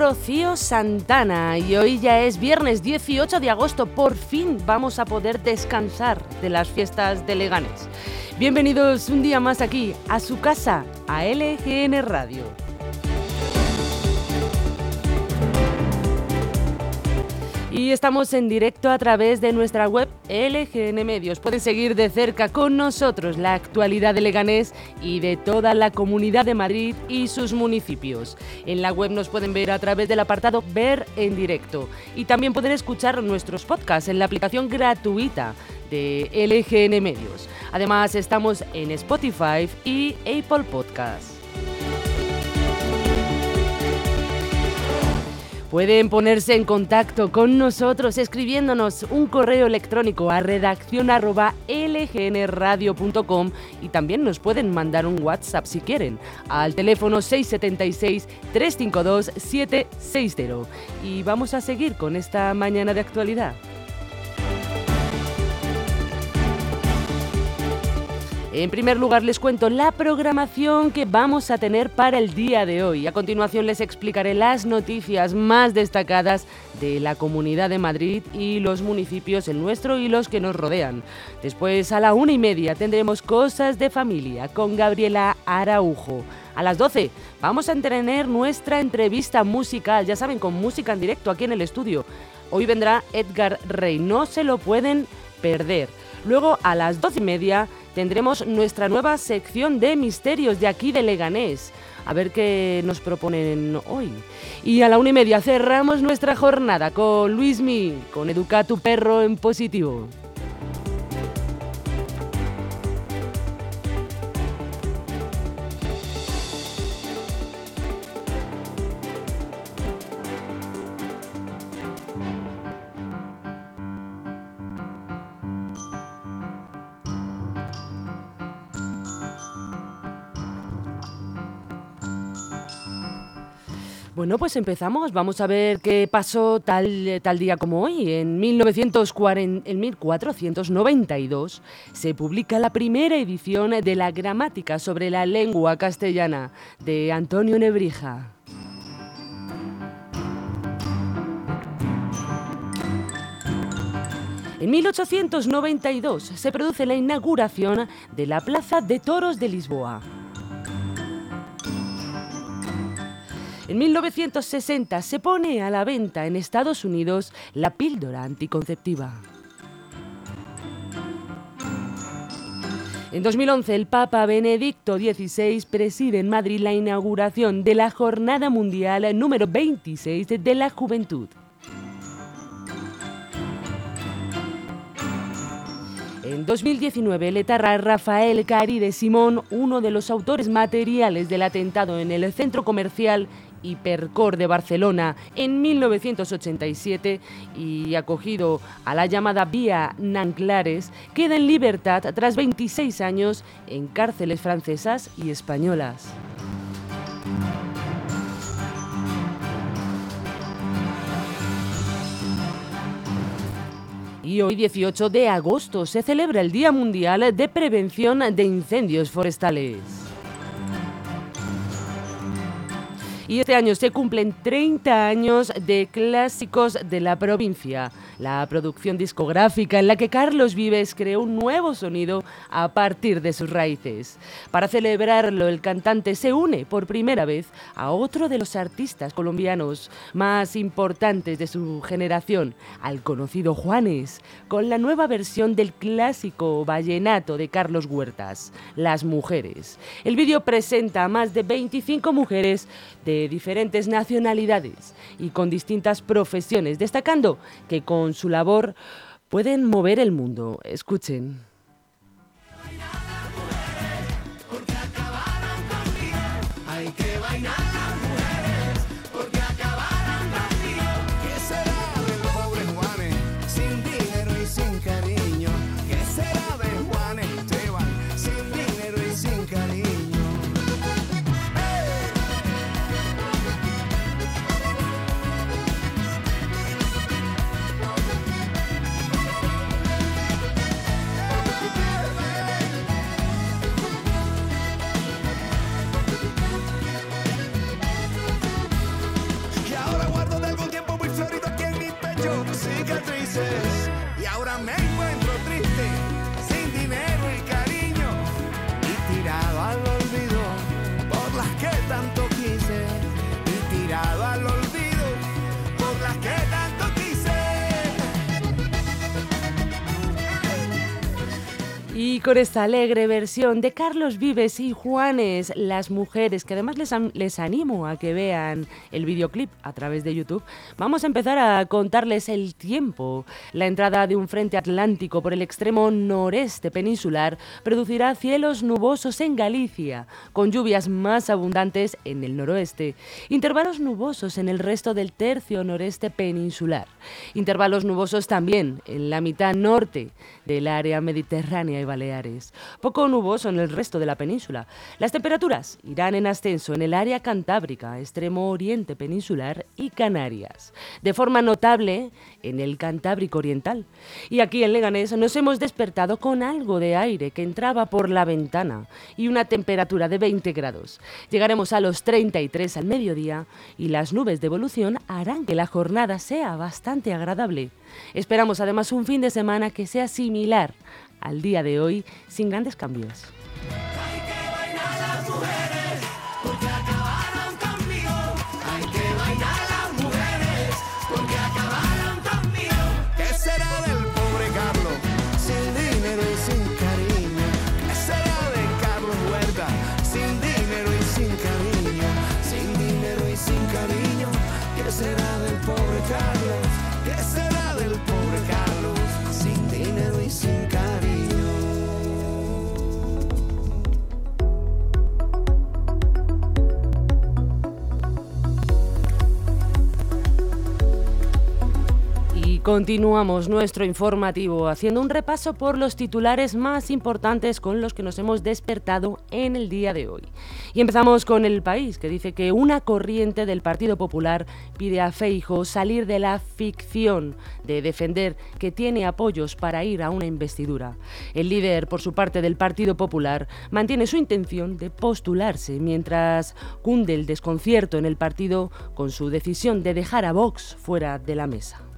Rocío Santana y hoy ya es viernes 18 de agosto. Por fin vamos a poder descansar de las fiestas de Leganes. Bienvenidos un día más aquí a su casa, a LGN Radio. Y estamos en directo a través de nuestra web LGN Medios. Pueden seguir de cerca con nosotros la actualidad de Leganés y de toda la comunidad de Madrid y sus municipios. En la web nos pueden ver a través del apartado Ver en directo. Y también pueden escuchar nuestros podcasts en la aplicación gratuita de LGN Medios. Además estamos en Spotify y Apple Podcasts. Pueden ponerse en contacto con nosotros escribiéndonos un correo electrónico a redacción@lgnradio.com y también nos pueden mandar un WhatsApp si quieren al teléfono 676 352 760. Y vamos a seguir con esta mañana de actualidad. En primer lugar les cuento la programación que vamos a tener para el día de hoy. A continuación les explicaré las noticias más destacadas de la Comunidad de Madrid y los municipios, el nuestro y los que nos rodean. Después a la una y media tendremos Cosas de Familia con Gabriela Araujo. A las 12 vamos a tener nuestra entrevista musical, ya saben, con música en directo aquí en el estudio. Hoy vendrá Edgar Rey, no se lo pueden perder. Luego a las doce y media tendremos nuestra nueva sección de misterios de aquí de Leganés. A ver qué nos proponen hoy. Y a la una y media cerramos nuestra jornada con Luismi, con Educa tu perro en positivo. Bueno, pues empezamos. Vamos a ver qué pasó tal, tal día como hoy. En, 1940, en 1492 se publica la primera edición de la Gramática sobre la lengua castellana de Antonio Nebrija. En 1892 se produce la inauguración de la Plaza de Toros de Lisboa. En 1960 se pone a la venta en Estados Unidos la píldora anticonceptiva. En 2011, el Papa Benedicto XVI preside en Madrid la inauguración de la Jornada Mundial número 26 de la Juventud. En 2019, el etarra Rafael Caride Simón, uno de los autores materiales del atentado en el centro comercial Hipercor de Barcelona en 1987 y acogido a la llamada Vía Nanclares, queda en libertad tras 26 años en cárceles francesas y españolas. Y hoy 18 de agosto se celebra el Día Mundial de Prevención de Incendios Forestales. Y este año se cumplen 30 años de clásicos de la provincia, la producción discográfica en la que Carlos Vives creó un nuevo sonido a partir de sus raíces. Para celebrarlo, el cantante se une por primera vez a otro de los artistas colombianos más importantes de su generación, al conocido Juanes, con la nueva versión del clásico vallenato de Carlos Huertas, Las Mujeres. El vídeo presenta a más de 25 mujeres de diferentes nacionalidades y con distintas profesiones, destacando que con su labor pueden mover el mundo. Escuchen. seguramente. Y con esta alegre versión de Carlos Vives y Juanes, las mujeres, que además les, les, animo a que vean el videoclip a través de YouTube, vamos a empezar a contarles el tiempo. La entrada de un frente atlántico por el extremo noreste peninsular producirá cielos nubosos en Galicia, con lluvias más abundantes en el noroeste, intervalos nubosos en el resto del tercio noreste peninsular, intervalos nubosos también en la mitad norte del área mediterránea Poco nuboso en el resto de la península. Las temperaturas irán en ascenso en el área cantábrica, extremo oriente peninsular y Canarias. De forma notable en el Cantábrico Oriental. Y aquí en Leganés nos hemos despertado con algo de aire que entraba por la ventana y una temperatura de 20 grados. Llegaremos a los 33 al mediodía y las nubes de evolución harán que la jornada sea bastante agradable. Esperamos además un fin de semana que sea similar al día de hoy sin grandes cambios. Continuamos nuestro informativo haciendo un repaso por los titulares más importantes con los que nos hemos despertado en el día de hoy. Y empezamos con el país, que dice que una corriente del Partido Popular pide a Feijo salir de la ficción de defender que tiene apoyos para ir a una investidura. El líder, por su parte del Partido Popular, mantiene su intención de postularse mientras cunde el desconcierto en el partido con su decisión de dejar a Vox fuera de la mesa.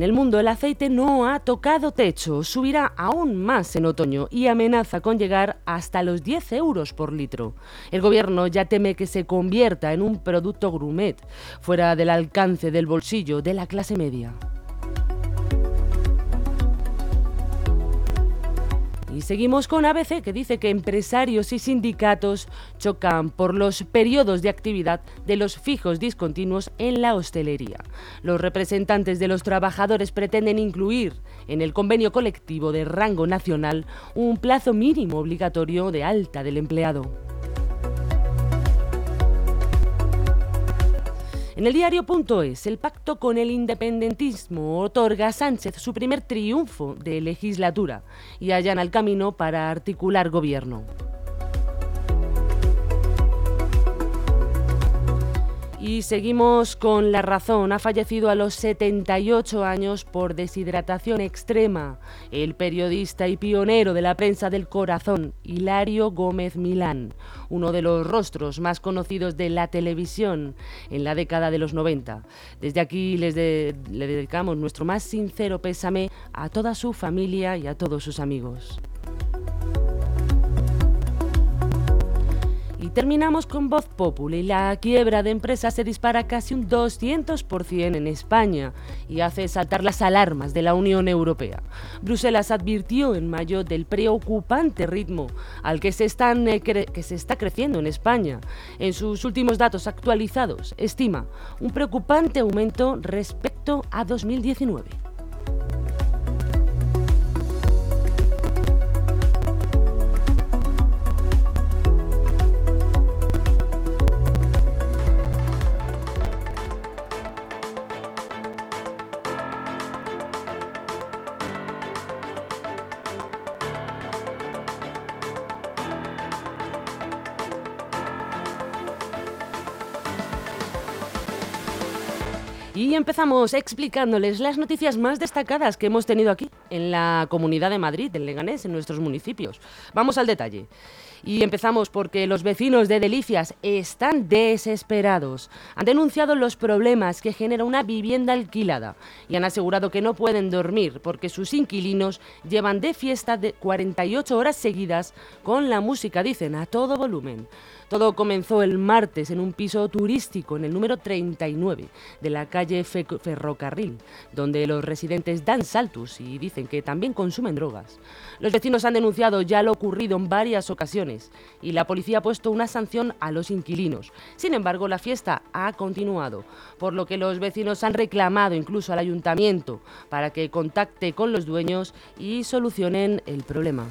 En el mundo el aceite no ha tocado techo, subirá aún más en otoño y amenaza con llegar hasta los 10 euros por litro. El gobierno ya teme que se convierta en un producto grumet, fuera del alcance del bolsillo de la clase media. Y seguimos con ABC, que dice que empresarios y sindicatos chocan por los periodos de actividad de los fijos discontinuos en la hostelería. Los representantes de los trabajadores pretenden incluir en el convenio colectivo de rango nacional un plazo mínimo obligatorio de alta del empleado. En el diario.es, el pacto con el independentismo otorga a Sánchez su primer triunfo de legislatura y allana el camino para articular gobierno. Y seguimos con la razón. Ha fallecido a los 78 años por deshidratación extrema el periodista y pionero de la prensa del corazón, Hilario Gómez Milán, uno de los rostros más conocidos de la televisión en la década de los 90. Desde aquí les le dedicamos nuestro más sincero pésame a toda su familia y a todos sus amigos. Terminamos con Voz Populi. La quiebra de empresas se dispara casi un 200% en España y hace saltar las alarmas de la Unión Europea. Bruselas advirtió en mayo del preocupante ritmo al que se, eh, que se está creciendo en España. En sus últimos datos actualizados, estima un preocupante aumento respecto a 2019. Empezamos explicándoles las noticias más destacadas que hemos tenido aquí, en la Comunidad de Madrid, en Leganés, en nuestros municipios. Vamos al detalle. Y empezamos porque los vecinos de Delicias están desesperados. Han denunciado los problemas que genera una vivienda alquilada y han asegurado que no pueden dormir porque sus inquilinos llevan de fiesta de 48 horas seguidas con la música, dicen, a todo volumen. Todo comenzó el martes en un piso turístico en el número 39 de la calle Ferrocarril, donde los residentes dan saltos y dicen que también consumen drogas. Los vecinos han denunciado ya lo ocurrido en varias ocasiones y la policía ha puesto una sanción a los inquilinos. Sin embargo, la fiesta ha continuado, por lo que los vecinos han reclamado incluso al ayuntamiento para que contacte con los dueños y solucionen el problema.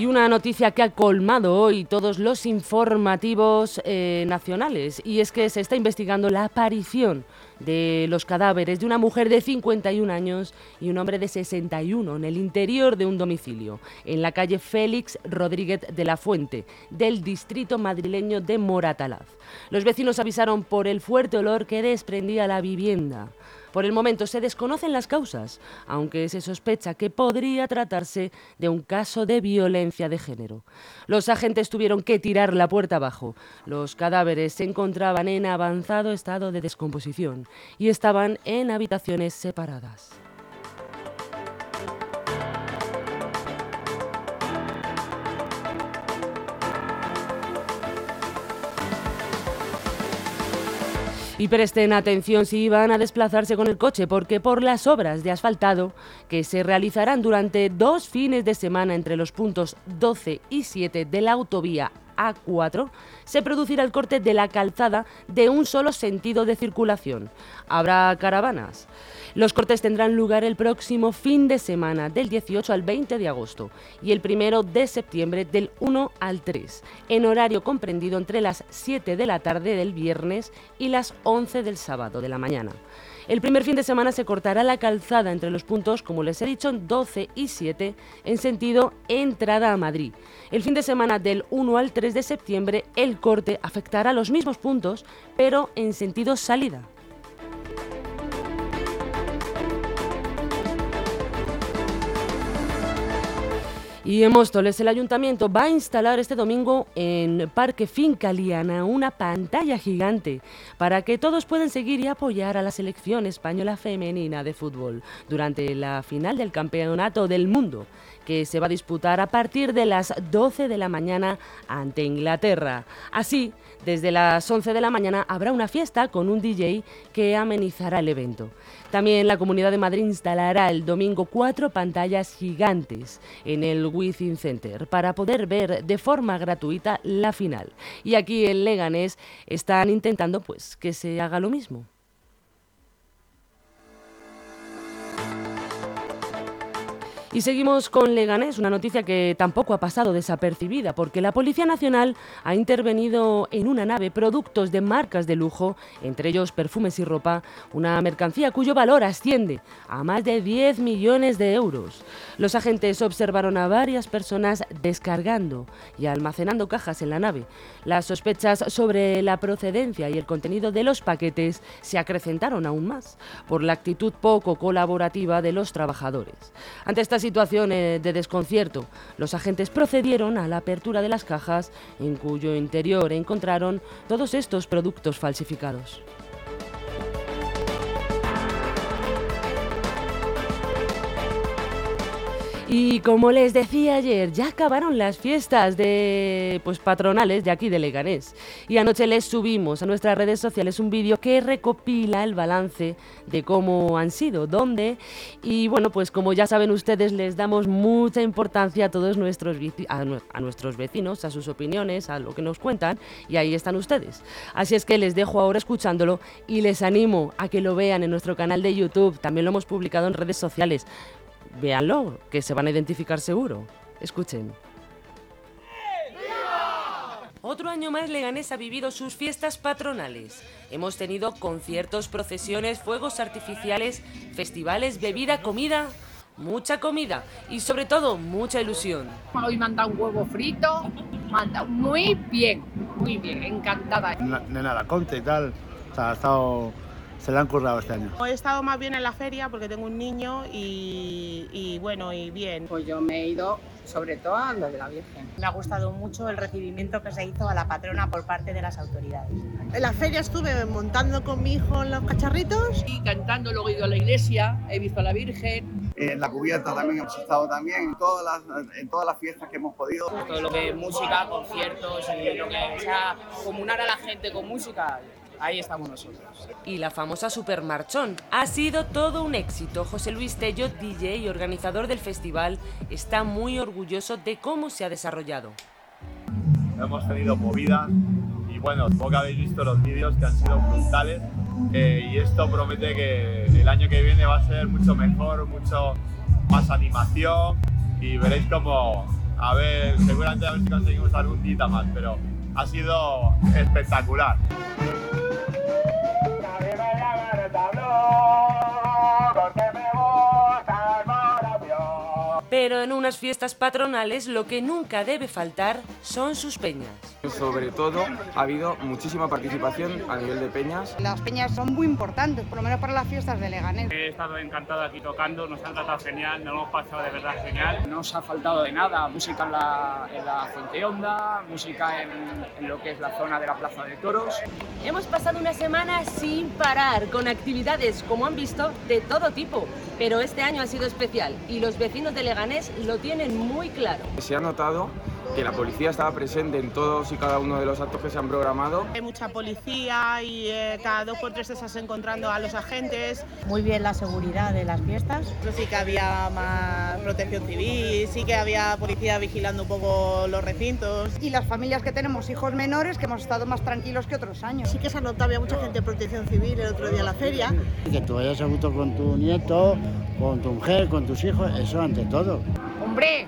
Y una noticia que ha colmado hoy todos los informativos eh, nacionales, y es que se está investigando la aparición de los cadáveres de una mujer de 51 años y un hombre de 61 en el interior de un domicilio, en la calle Félix Rodríguez de la Fuente, del distrito madrileño de Moratalaz. Los vecinos avisaron por el fuerte olor que desprendía la vivienda. Por el momento se desconocen las causas, aunque se sospecha que podría tratarse de un caso de violencia de género. Los agentes tuvieron que tirar la puerta abajo. Los cadáveres se encontraban en avanzado estado de descomposición y estaban en habitaciones separadas. Y presten atención si van a desplazarse con el coche, porque por las obras de asfaltado que se realizarán durante dos fines de semana entre los puntos 12 y 7 de la autovía a4 se producirá el corte de la calzada de un solo sentido de circulación. Habrá caravanas. Los cortes tendrán lugar el próximo fin de semana, del 18 al 20 de agosto, y el primero de septiembre, del 1 al 3, en horario comprendido entre las 7 de la tarde del viernes y las 11 del sábado de la mañana. El primer fin de semana se cortará la calzada entre los puntos, como les he dicho, 12 y 7 en sentido entrada a Madrid. El fin de semana del 1 al 3 de septiembre el corte afectará los mismos puntos, pero en sentido salida. Y en Móstoles el ayuntamiento va a instalar este domingo en Parque Finca Liana una pantalla gigante para que todos puedan seguir y apoyar a la selección española femenina de fútbol durante la final del Campeonato del Mundo que se va a disputar a partir de las 12 de la mañana ante Inglaterra. Así, desde las 11 de la mañana habrá una fiesta con un DJ que amenizará el evento. También la Comunidad de Madrid instalará el domingo cuatro pantallas gigantes en el Within Center para poder ver de forma gratuita la final. Y aquí en Leganés están intentando pues que se haga lo mismo. Y seguimos con Leganés, una noticia que tampoco ha pasado desapercibida, porque la Policía Nacional ha intervenido en una nave productos de marcas de lujo, entre ellos perfumes y ropa, una mercancía cuyo valor asciende a más de 10 millones de euros. Los agentes observaron a varias personas descargando y almacenando cajas en la nave. Las sospechas sobre la procedencia y el contenido de los paquetes se acrecentaron aún más por la actitud poco colaborativa de los trabajadores. Ante esta situación de desconcierto, los agentes procedieron a la apertura de las cajas en cuyo interior encontraron todos estos productos falsificados. Y como les decía ayer, ya acabaron las fiestas de pues patronales de aquí de Leganés. Y anoche les subimos a nuestras redes sociales un vídeo que recopila el balance de cómo han sido, dónde. Y bueno, pues como ya saben ustedes, les damos mucha importancia a todos nuestros a, nuestros vecinos, a sus opiniones, a lo que nos cuentan. Y ahí están ustedes. Así es que les dejo ahora escuchándolo y les animo a que lo vean en nuestro canal de YouTube. También lo hemos publicado en redes sociales véanlo, que se van a identificar seguro. Escuchen. Otro año más Leganés ha vivido sus fiestas patronales. Hemos tenido conciertos, procesiones, fuegos artificiales, festivales, bebida, comida, mucha comida y sobre todo mucha ilusión. Hoy manda un huevo frito, manda muy bien, muy bien, encantada. Nena la Conte y tal, o sea, ha estado se la han currado este año. He estado más bien en la feria porque tengo un niño y, y bueno, y bien. Pues yo me he ido sobre todo a lo de la Virgen. Me ha gustado mucho el recibimiento que se hizo a la patrona por parte de las autoridades. En la feria estuve montando con mi hijo en los cacharritos. Y cantando, luego he ido a la iglesia, he visto a la Virgen. En la cubierta también hemos estado también, en todas las, en todas las fiestas que hemos podido. Todo lo que es música, conciertos y lo que sea comunar a la gente con música, ahí estamos nosotros. Y la famosa Supermarchón. Ha sido todo un éxito. José Luis Tello, DJ y organizador del festival, está muy orgulloso de cómo se ha desarrollado. Hemos tenido movidas y bueno, supongo que habéis visto los vídeos que han sido brutales eh, y esto promete que el año que viene va a ser mucho mejor, mucho más animación y veréis como, a ver, seguramente a ver si conseguimos algún día más, pero ha sido espectacular. En unas fiestas patronales lo que nunca debe faltar son sus peñas. Sobre todo ha habido muchísima participación a nivel de peñas. Las peñas son muy importantes, por lo menos para las fiestas de Leganés. He estado encantado aquí tocando, nos han tratado genial, nos hemos pasado de verdad genial. No os ha faltado de nada, música en la, en la Fuente Honda, música en, en lo que es la zona de la Plaza de Toros. Hemos pasado una semana sin parar, con actividades, como han visto, de todo tipo. Pero este año ha sido especial y los vecinos de Leganés lo tienen muy claro. Se ha notado que la policía estaba presente en todos y cada uno de los actos que se han programado. Hay mucha policía y eh, cada dos por tres te estás encontrando a los agentes. Muy bien la seguridad de las fiestas. Sí que había más protección civil, sí que había policía vigilando un poco los recintos. Y las familias que tenemos hijos menores que hemos estado más tranquilos que otros años. Sí que se ha notado, había mucha gente de protección civil el otro día en la feria. Que tú vayas a gusto con tu nieto, con tu mujer, con tus hijos, eso ante todo. Hombre,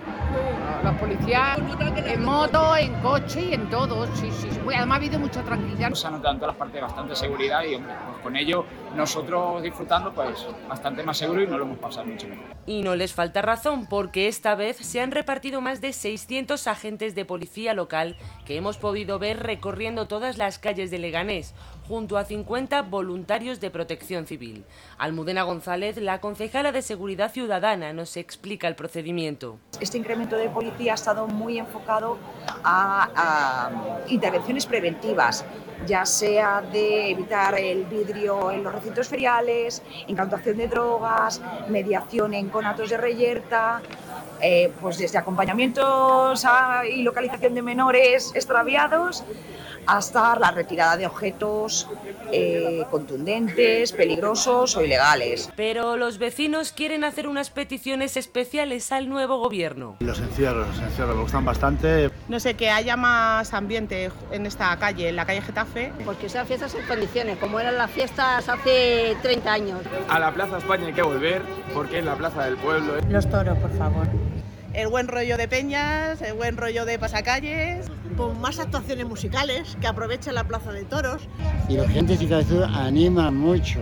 los policías en moto, en coche y en todo. Sí, sí. Además ha habido mucha tranquilidad. Se ha notado en todas las partes bastante seguridad y hombre, pues con ello nosotros disfrutando pues bastante más seguro y nos lo hemos pasado mucho mejor. Y no les falta razón porque esta vez se han repartido más de 600 agentes de policía local que hemos podido ver recorriendo todas las calles de Leganés junto a 50 voluntarios de protección civil. Almudena González, la concejala de Seguridad Ciudadana, nos explica el procedimiento. Este incremento de policía ha estado muy enfocado a, a intervenciones preventivas, ya sea de evitar el vidrio en los recintos feriales, incautación de drogas, mediación en conatos de reyerta, eh, pues desde acompañamientos a, y localización de menores extraviados hasta la retirada de objetos eh, contundentes, peligrosos o ilegales. Pero los vecinos quieren hacer unas peticiones especiales al nuevo gobierno. Los encierros, los encierros me gustan bastante. No sé, que haya más ambiente en esta calle, en la calle Getafe. Porque sean fiestas en condiciones, como eran las fiestas hace 30 años. A la Plaza España hay que volver porque es la plaza del pueblo. Los toros, por favor. El buen rollo de peñas, el buen rollo de pasacalles. Con más actuaciones musicales, que aprovechen la plaza de toros. Y los gente de Cazú animan mucho.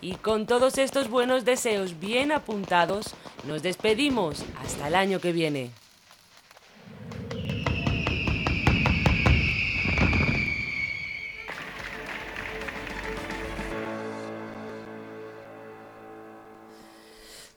Y con todos estos buenos deseos bien apuntados, nos despedimos hasta el año que viene.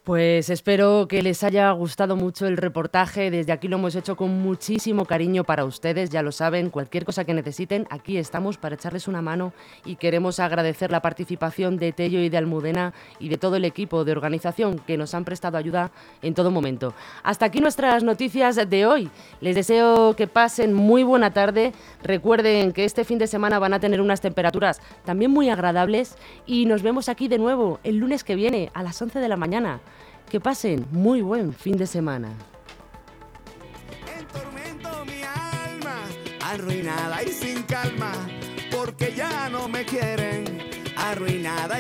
Pues espero que les haya gustado mucho el reportaje. Desde aquí lo hemos hecho con muchísimo cariño para ustedes, ya lo saben. Cualquier cosa que necesiten, aquí estamos para echarles una mano y queremos agradecer la participación de Tello y de Almudena y de todo el equipo de organización que nos han prestado ayuda en todo momento. Hasta aquí nuestras noticias de hoy. Les deseo que pasen muy buena tarde. Recuerden que este fin de semana van a tener unas temperaturas también muy agradables y nos vemos aquí de nuevo el lunes que viene a las 11 de la mañana. Que pasen muy buen fin de semana. Entormento mi alma, arruinada y sin calma, porque ya no me quieren, arruinada y